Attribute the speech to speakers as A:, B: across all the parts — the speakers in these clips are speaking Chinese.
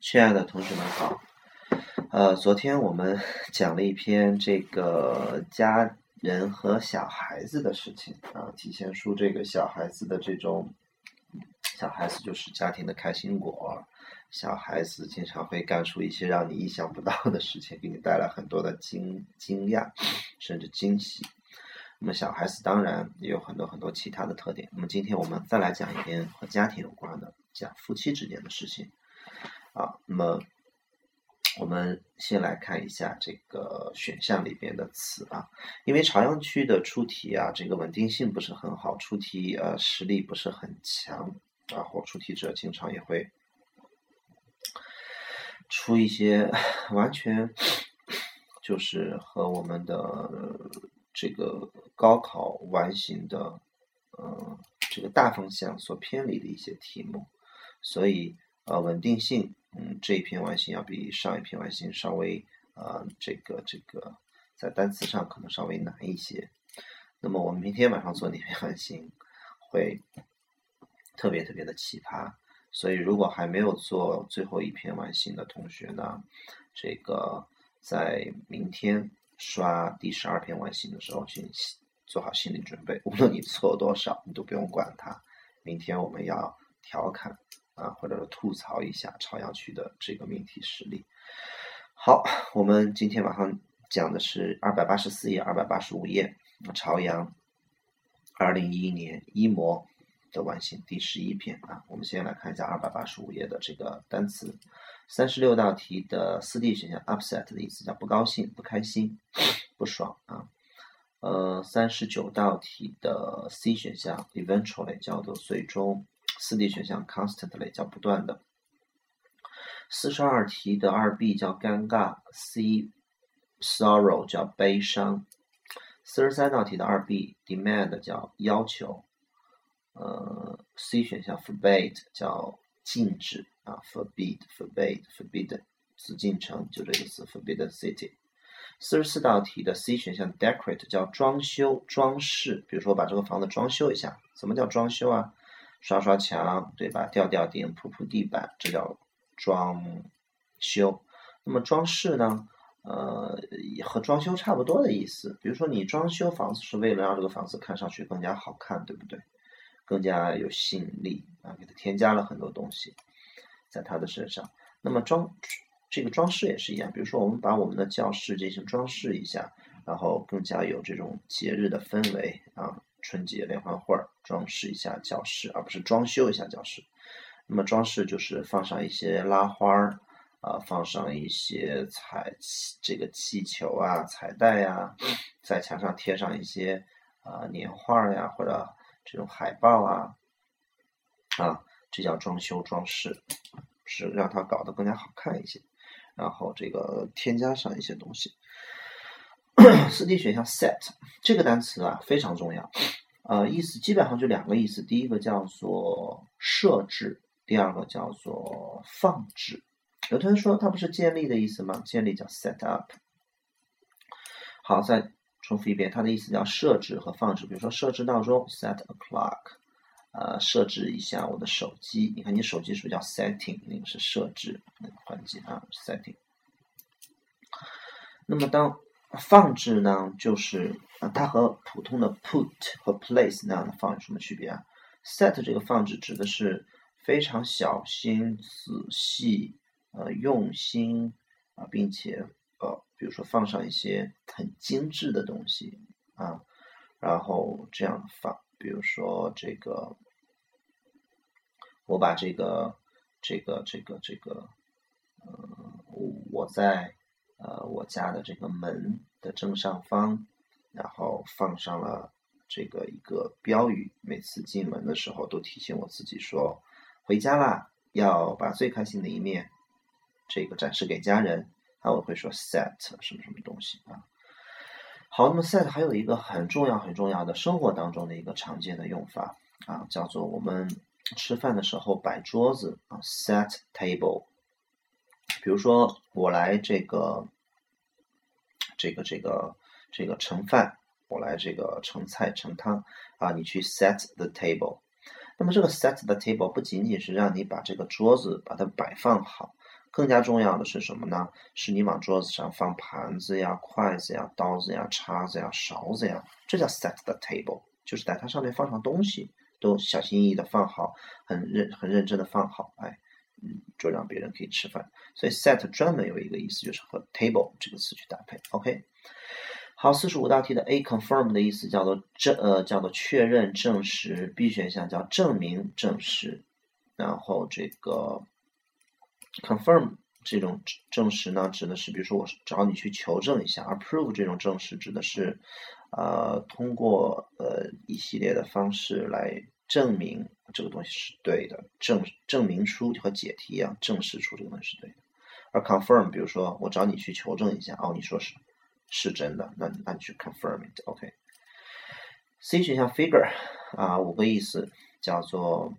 A: 亲爱的同学们好，呃，昨天我们 讲了一篇这个家人和小孩子的事情啊，体现出这个小孩子的这种，小孩子就是家庭的开心果，小孩子经常会干出一些让你意想不到的事情，给你带来很多的惊惊讶，甚至惊喜。那么小孩子当然也有很多很多其他的特点。那么今天我们再来讲一篇和家庭有关的，讲夫妻之间的事情。啊，那么我们先来看一下这个选项里边的词啊，因为朝阳区的出题啊，这个稳定性不是很好，出题呃实力不是很强啊，或出题者经常也会出一些完全就是和我们的这个高考完形的呃这个大方向所偏离的一些题目，所以呃稳定性。嗯，这一篇完形要比上一篇完形稍微呃，这个这个在单词上可能稍微难一些。那么我们明天晚上做那篇完形会特别特别的奇葩，所以如果还没有做最后一篇完形的同学呢，这个在明天刷第十二篇完形的时候，请做好心理准备，无论你错多少，你都不用管它。明天我们要调侃。啊，或者是吐槽一下朝阳区的这个命题实例。好，我们今天晚上讲的是二百八十四页、二百八十五页，朝阳二零一一年一模的完形第十一篇啊。我们先来看一下二百八十五页的这个单词。三十六道题的四 D 选项 upset 的意思叫不高兴、不开心、不爽啊。呃，三十九道题的 C 选项 eventually 叫做最终。四 D 选项 constantly 叫不断的，四十二题的二 B 叫尴尬，C sorrow 叫悲伤，四十三道题的二 B demand 叫要求，呃，C 选项 forbade 叫禁止啊，forbid forbade forbid 紫禁城就这个词，forbidden city。四十四道题的 C 选项 decorate 叫装修装饰，比如说把这个房子装修一下，什么叫装修啊？刷刷墙，对吧？吊吊顶，铺铺地板，这叫装修。那么装饰呢？呃，和装修差不多的意思。比如说，你装修房子是为了让这个房子看上去更加好看，对不对？更加有吸引力啊，给它添加了很多东西在它的身上。那么装这个装饰也是一样。比如说，我们把我们的教室进行装饰一下，然后更加有这种节日的氛围啊。春节联欢会儿，装饰一下教室，而不是装修一下教室。那么装饰就是放上一些拉花儿，啊，放上一些彩这个气球啊、彩带呀，在墙上贴上一些啊年画呀或者这种海报啊，啊，这叫装修装饰，是让它搞得更加好看一些。然后这个添加上一些东西。四 D 选项 set 这个单词啊非常重要，呃，意思基本上就两个意思，第一个叫做设置，第二个叫做放置。有同学说它不是建立的意思吗？建立叫 set up。好，再重复一遍，它的意思叫设置和放置。比如说设置闹钟 set a clock，呃，设置一下我的手机。你看你手机是不是叫 setting？那个是设置那个环节啊，setting。那么当放置呢，就是啊，它和普通的 put 和 place 那样的放有什么区别啊？set 这个放置指的是非常小心、仔细、呃用心啊，并且呃，比如说放上一些很精致的东西啊，然后这样放，比如说这个，我把这个这个这个这个，呃，我在。呃，我家的这个门的正上方，然后放上了这个一个标语，每次进门的时候都提醒我自己说，回家啦，要把最开心的一面，这个展示给家人。那我会说 set 什么什么东西啊。好，那么 set 还有一个很重要很重要的生活当中的一个常见的用法啊，叫做我们吃饭的时候摆桌子啊，set table。比如说，我来这个，这个，这个，这个盛饭，我来这个盛菜盛汤啊，你去 set the table。那么这个 set the table 不仅仅是让你把这个桌子把它摆放好，更加重要的是什么呢？是你往桌子上放盘子呀、筷子呀、刀子呀、叉子呀、勺子呀，这叫 set the table，就是在它上面放上东西，都小心翼翼的放好，很认很认真的放好，哎，嗯，就让别人可以吃饭。所以 set 专门有一个意思，就是和 table 这个词去搭配。OK，好，四十五道题的 A confirm 的意思叫做证呃叫做确认证实，B 选项叫证明证实，然后这个。confirm 这种证实呢，指的是比如说我找你去求证一下，而 prove 这种证实指的是，呃，通过呃一系列的方式来证明这个东西是对的，证证明出和解题一样，证实出这个东西是对的。而 confirm，比如说我找你去求证一下，哦，你说是是真的，那那你去 confirm it，OK。C 选项 figure 啊，五个意思叫做。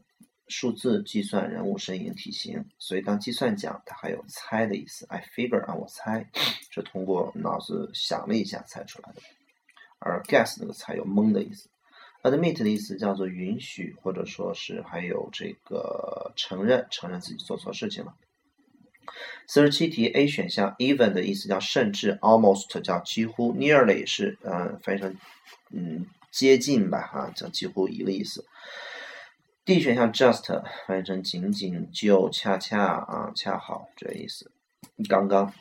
A: 数字计算人物身影体型，所以当计算讲，它还有猜的意思。I figure 啊，我猜，是通过脑子想了一下猜出来的。而 guess 那个猜有蒙的意思。Admit 的意思叫做允许，或者说是还有这个承认，承认自己做错事情了。四十七题 A 选项 even 的意思叫甚至，almost 叫几乎，nearly 是嗯翻译成嗯接近吧哈，叫几乎一个意思。D 选项 just 翻译成仅仅就恰恰啊恰好这个意思。刚刚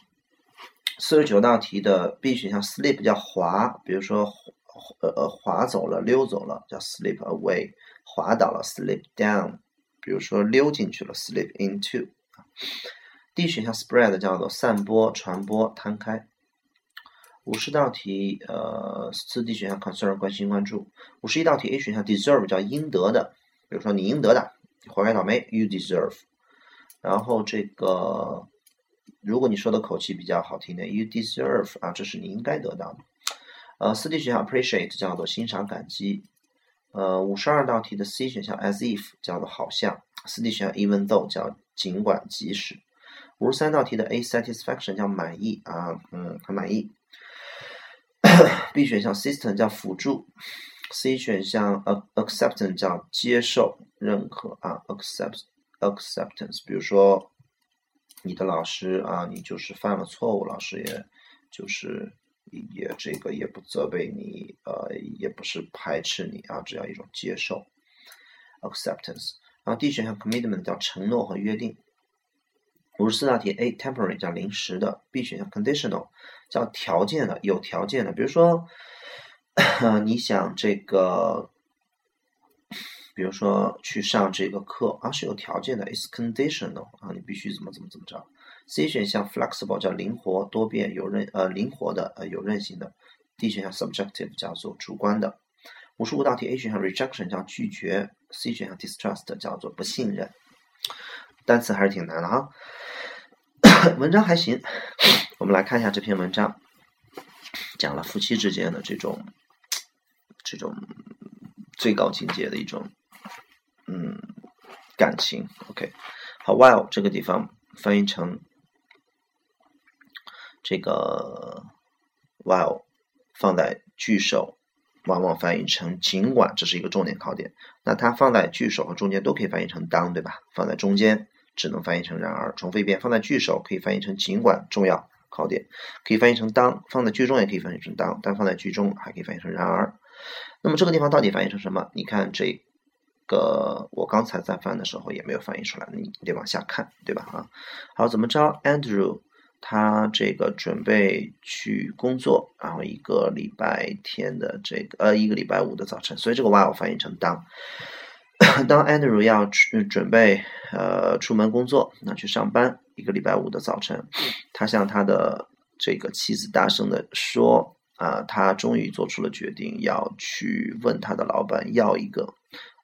A: 四十九道题的 B 选项 slip 叫滑，比如说呃呃滑走了溜走了叫 slip away，滑倒了 slip down，比如说溜进去了 slip into。D 选项 spread 叫做散播传播摊开。五十道题呃四 D 选项 concern 关心关注。五十一道题 A 选项 deserve 叫应得的。比如说你应得的，活该倒霉，you deserve。然后这个，如果你说的口气比较好听点，you deserve 啊，这是你应该得到的。呃，四 D 选项 appreciate 叫做欣赏感激。呃，五十二道题的 C 选项 as if 叫做好像。四 D 选项 even though 叫尽管即使。五十三道题的 A satisfaction 叫满意啊，嗯，很满意。B 选项 system 叫辅助。C 选项 acceptance 叫接受、认可啊，accept acceptance。比如说，你的老师啊，你就是犯了错误，老师也就是也这个也不责备你，呃，也不是排斥你啊，这样一种接受 acceptance。然后 D 选项 commitment 叫承诺和约定。五十四道题 A temporary 叫临时的，B 选项 conditional 叫条件的、有条件的，比如说。你想这个，比如说去上这个课啊，是有条件的，is conditional 啊，你必须怎么怎么怎么着。C 选项 flexible 叫灵活多变有韧呃灵活的呃有韧性的。D 选项 subjective 叫做主观的。五十五道题 A 选项 rejection 叫拒绝，C 选项 distrust 叫做不信任。单词还是挺难的哈，文章还行。我们来看一下这篇文章，讲了夫妻之间的这种。这种最高境界的一种嗯感情，OK，好，while 这个地方翻译成这个 while 放在句首，往往翻译成尽管，这是一个重点考点。那它放在句首和中间都可以翻译成当，对吧？放在中间只能翻译成然而。重复一遍，放在句首可以翻译成尽管重要考点，可以翻译成当；放在句中也可以翻译成当，但放在句中还可以翻译成然而。那么这个地方到底翻译成什么？你看这个，我刚才在翻的时候也没有翻译出来，你得往下看，对吧？啊，好，怎么着？Andrew 他这个准备去工作，然后一个礼拜天的这个呃一个礼拜五的早晨，所以这个 while 翻译成当。当 Andrew 要去准备呃出门工作，那去上班，一个礼拜五的早晨，他向他的这个妻子大声的说。啊，他终于做出了决定，要去问他的老板要一个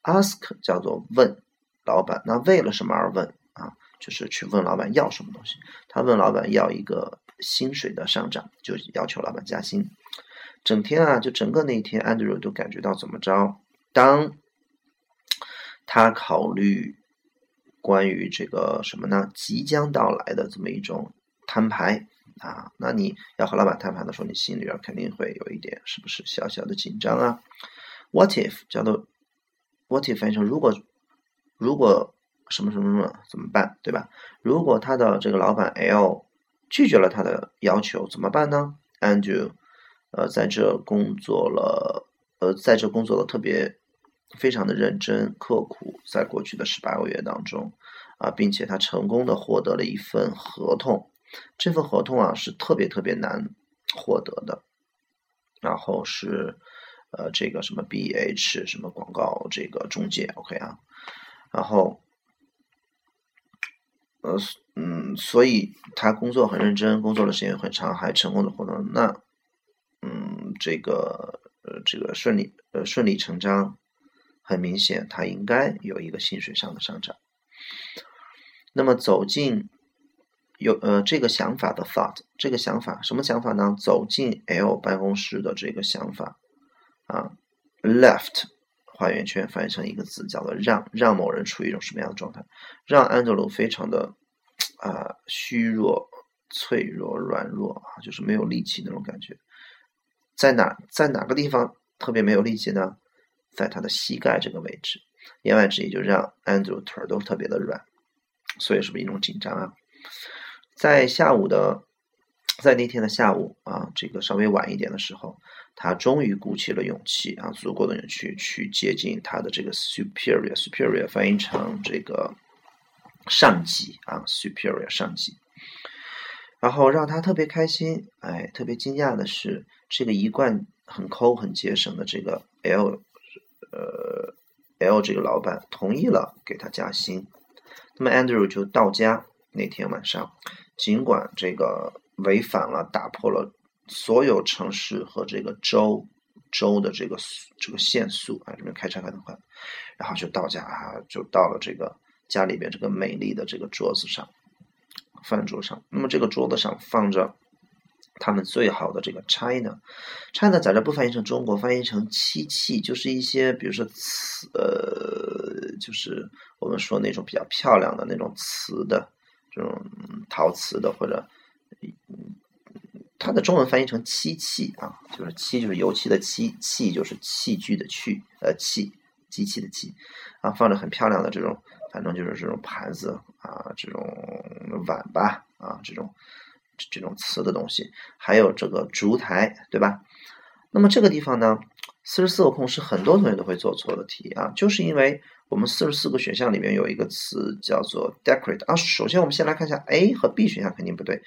A: ask 叫做问老板，那为了什么而问？就是去问老板要什么东西。他问老板要一个薪水的上涨，就要求老板加薪。整天啊，就整个那一天，Andrew 都感觉到怎么着？当他考虑关于这个什么呢？即将到来的这么一种摊牌。啊，那你要和老板摊牌的时候，你心里边肯定会有一点，是不是小小的紧张啊？What if 叫做 What if 翻译成如果如果什么什么什么怎么办，对吧？如果他的这个老板 L 拒绝了他的要求，怎么办呢？Andrew，呃，在这工作了，呃，在这工作的特别非常的认真刻苦，在过去的十八个月当中，啊，并且他成功的获得了一份合同，这份合同啊是特别特别难获得的，然后是呃这个什么 BH 什么广告这个中介，OK 啊，然后。呃，嗯，所以他工作很认真，工作的时间很长，还成功的获得那，嗯，这个呃，这个顺利呃顺理成章，很明显他应该有一个薪水上的上涨。那么走进有呃这个想法的 thought，这个想法什么想法呢？走进 L 办公室的这个想法啊，left。画圆圈翻译成一个字，叫做“让”，让某人处于一种什么样的状态？让安德鲁非常的啊虚弱、脆弱、软弱啊，就是没有力气那种感觉。在哪在哪个地方特别没有力气呢？在他的膝盖这个位置。言外之意就让安德鲁腿儿都特别的软，所以是不是一种紧张啊？在下午的，在那天的下午啊，这个稍微晚一点的时候。他终于鼓起了勇气啊，足够的勇气去接近他的这个 superior，superior 翻译成这个上级啊，superior 上级。然后让他特别开心，哎，特别惊讶的是，这个一贯很抠、很节省的这个 L，呃，L 这个老板同意了给他加薪。那么 Andrew 就到家那天晚上，尽管这个违反了、打破了。所有城市和这个州州的这个这个限速啊，这边开车开得快，然后就到家啊，就到了这个家里边这个美丽的这个桌子上，饭桌上。那么这个桌子上放着他们最好的这个 China，China 在这不翻译成中国，翻译成漆器，就是一些比如说瓷，呃，就是我们说那种比较漂亮的那种瓷的这种陶瓷的或者。嗯它的中文翻译成漆器啊，就是漆就是油漆的漆，器就是器具的器，呃器机器的器啊，放着很漂亮的这种，反正就是这种盘子啊，这种碗吧啊，这种这种瓷的东西，还有这个烛台，对吧？那么这个地方呢，四十四个空是很多同学都会做错的题啊，就是因为我们四十四个选项里面有一个词叫做 decorate 啊。首先我们先来看一下 A 和 B 选项肯定不对。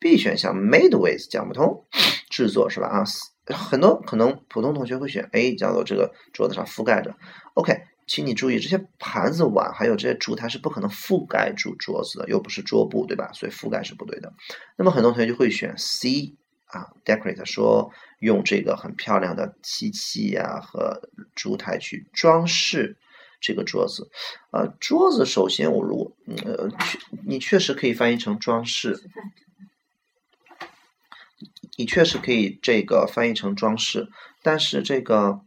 A: B 选项 made with 讲不通，制作是吧？啊，很多可能普通同学会选 A，叫做这个桌子上覆盖着。OK，请你注意，这些盘子碗还有这些烛台是不可能覆盖住桌子的，又不是桌布，对吧？所以覆盖是不对的。那么很多同学就会选 C 啊，decorate 说用这个很漂亮的漆器呀和烛台去装饰这个桌子。呃，桌子首先我如果呃，你确实可以翻译成装饰。你确实可以这个翻译成装饰，但是这个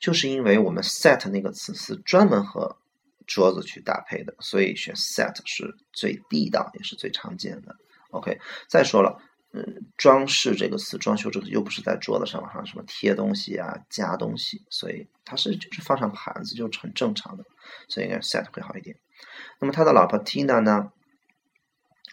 A: 就是因为我们 set 那个词是专门和桌子去搭配的，所以选 set 是最地道也是最常见的。OK，再说了，嗯，装饰这个词，装修这个又不是在桌子上往上什么贴东西啊、加东西，所以它是就是放上盘子就是很正常的，所以应该 set 会好一点。那么他的老婆 Tina 呢？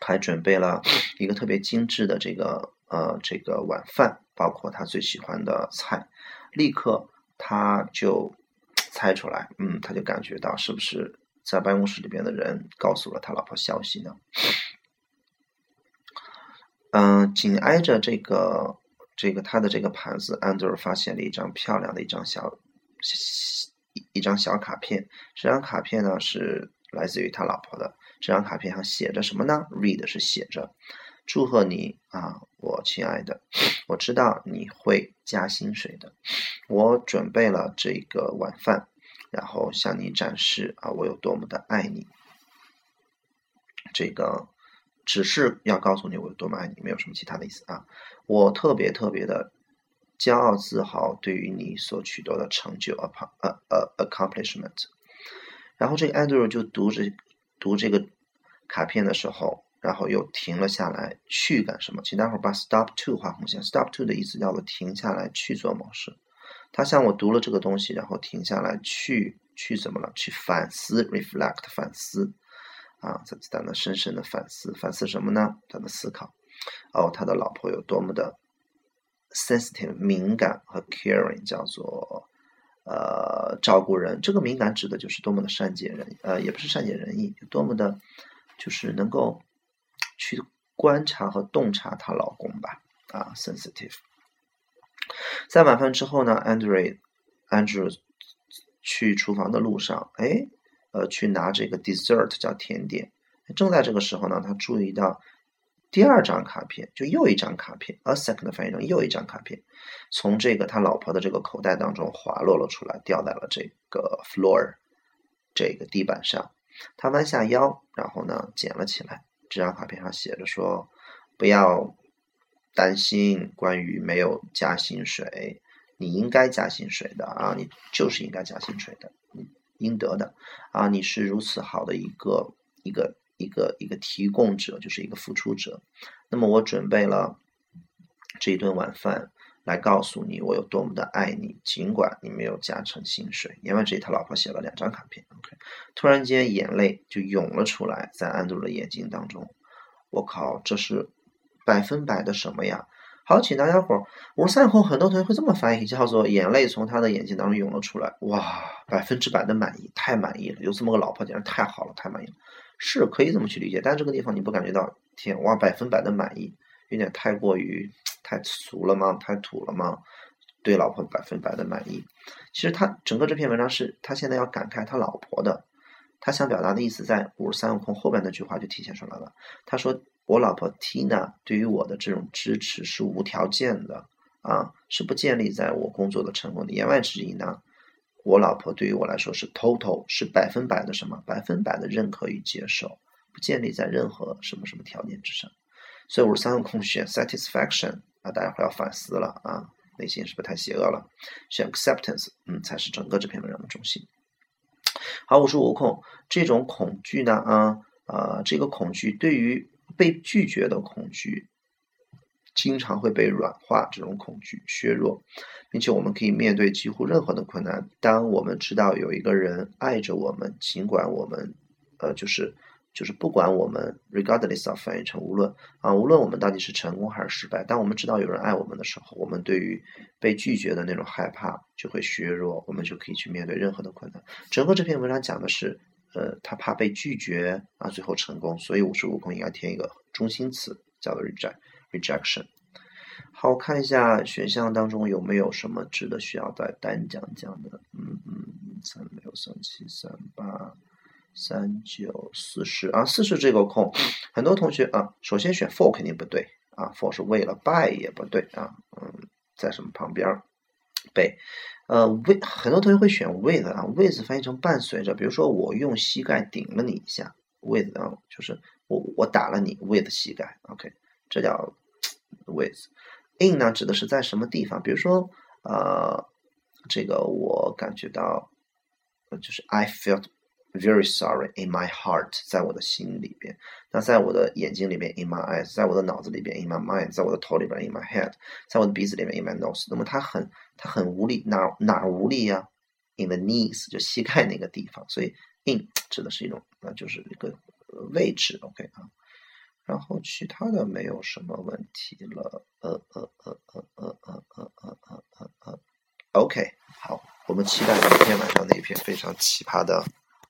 A: 还准备了一个特别精致的这个呃这个晚饭，包括他最喜欢的菜。立刻他就 猜出来，嗯，他就感觉到是不是在办公室里边的人告诉了他老婆消息呢？嗯，紧挨着这个这个他的这个盘子，安德尔发现了一张漂亮的一张小一张小卡片。这张卡片呢是来自于他老婆的。这张卡片上写着什么呢？Read 是写着，祝贺你啊，我亲爱的，我知道你会加薪水的。我准备了这个晚饭，然后向你展示啊，我有多么的爱你。这个只是要告诉你我有多么爱你，没有什么其他的意思啊。我特别特别的骄傲自豪，对于你所取得的成就，upon 呃呃 accomplishment。然后这个 Andrew 就读着。读这个卡片的时候，然后又停了下来，去干什么？请待会儿把 stop to 画红线。stop to 的意思叫做停下来去做某事。他向我读了这个东西，然后停下来去去怎么了？去反思，reflect 反思啊，在在那深深的反思，反思什么呢？他的思考。哦，他的老婆有多么的 sensitive 敏感和 caring，叫做呃照顾人。这个敏感指的就是多么的善解人，呃，也不是善解人意，多么的，就是能够去观察和洞察她老公吧。啊，sensitive。在晚饭之后呢，Andrew，Andrew 去厨房的路上，哎，呃，去拿这个 dessert 叫甜点。正在这个时候呢，他注意到。第二张卡片就又一张卡片，a second 的翻译成又一张卡片，从这个他老婆的这个口袋当中滑落了出来，掉在了这个 floor 这个地板上。他弯下腰，然后呢捡了起来。这张卡片上写着说：“不要担心关于没有加薪水，你应该加薪水的啊，你就是应该加薪水的，你应得的啊，你是如此好的一个一个。”一个一个提供者就是一个付出者，那么我准备了这一顿晚饭来告诉你我有多么的爱你，尽管你没有加成薪水。言外之意，他老婆写了两张卡片。OK，突然间眼泪就涌了出来，在安杜的眼睛当中。我靠，这是百分百的什么呀？好，请大家伙儿，五十三后很多同学会这么翻译，叫做眼泪从他的眼睛当中涌了出来。哇，百分之百的满意，太满意了，有这么个老婆简直太好了，太满意了。是可以这么去理解，但这个地方你不感觉到天哇百分百的满意，有点太过于太俗了吗？太土了吗？对老婆百分百的满意，其实他整个这篇文章是他现在要感慨他老婆的，他想表达的意思在五十三悟空后边那句话就体现出来了。他说我老婆 Tina 对于我的这种支持是无条件的啊，是不建立在我工作的成功的言外之意呢。我老婆对于我来说是 total 是百分百的什么？百分百的认可与接受，不建立在任何什么什么条件之上。所以五十三个空选 satisfaction 啊，大家会要反思了啊，内心是不是太邪恶了？选 acceptance，嗯，才是整个这篇文章的中心。好，五十五空这种恐惧呢啊啊，这个恐惧对于被拒绝的恐惧。经常会被软化，这种恐惧削弱，并且我们可以面对几乎任何的困难。当我们知道有一个人爱着我们，尽管我们，呃，就是就是不管我们，regardless of 翻译成无论啊，无论我们到底是成功还是失败，当我们知道有人爱我们的时候，我们对于被拒绝的那种害怕就会削弱，我们就可以去面对任何的困难。整个这篇文章讲的是，呃，他怕被拒绝啊，最后成功，所以五十五空应该填一个中心词，叫做 reject。rejection，好，看一下选项当中有没有什么值得需要再单讲讲的。嗯嗯，三六三七三八三九四十啊，四十这个空，很多同学啊，首先选 for 肯定不对啊，for 是为了 by 也不对啊，嗯，在什么旁边？被呃 with 很多同学会选 with 啊，with 翻译成伴随着，比如说我用膝盖顶了你一下，with 啊，就是我我打了你 with 膝盖，OK。这叫 with，in 呢指的是在什么地方？比如说，呃，这个我感觉到，就是 I felt very sorry in my heart，在我的心里边。那在我的眼睛里边 in my eyes，在我的脑子里边 in my mind，在我的头里边 in my head，在我的鼻子里面 in my nose。那么他很他很无力，哪哪无力呀？in the knees，就膝盖那个地方。所以 in 指的是一种，那就是一个位置。OK 啊。然后其他的没有什么问题了，呃呃呃呃呃呃呃呃呃呃，OK，好，我们期待明天晚上那一篇非常奇葩的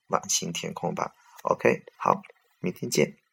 A: 满星天空吧，OK，好，明天见。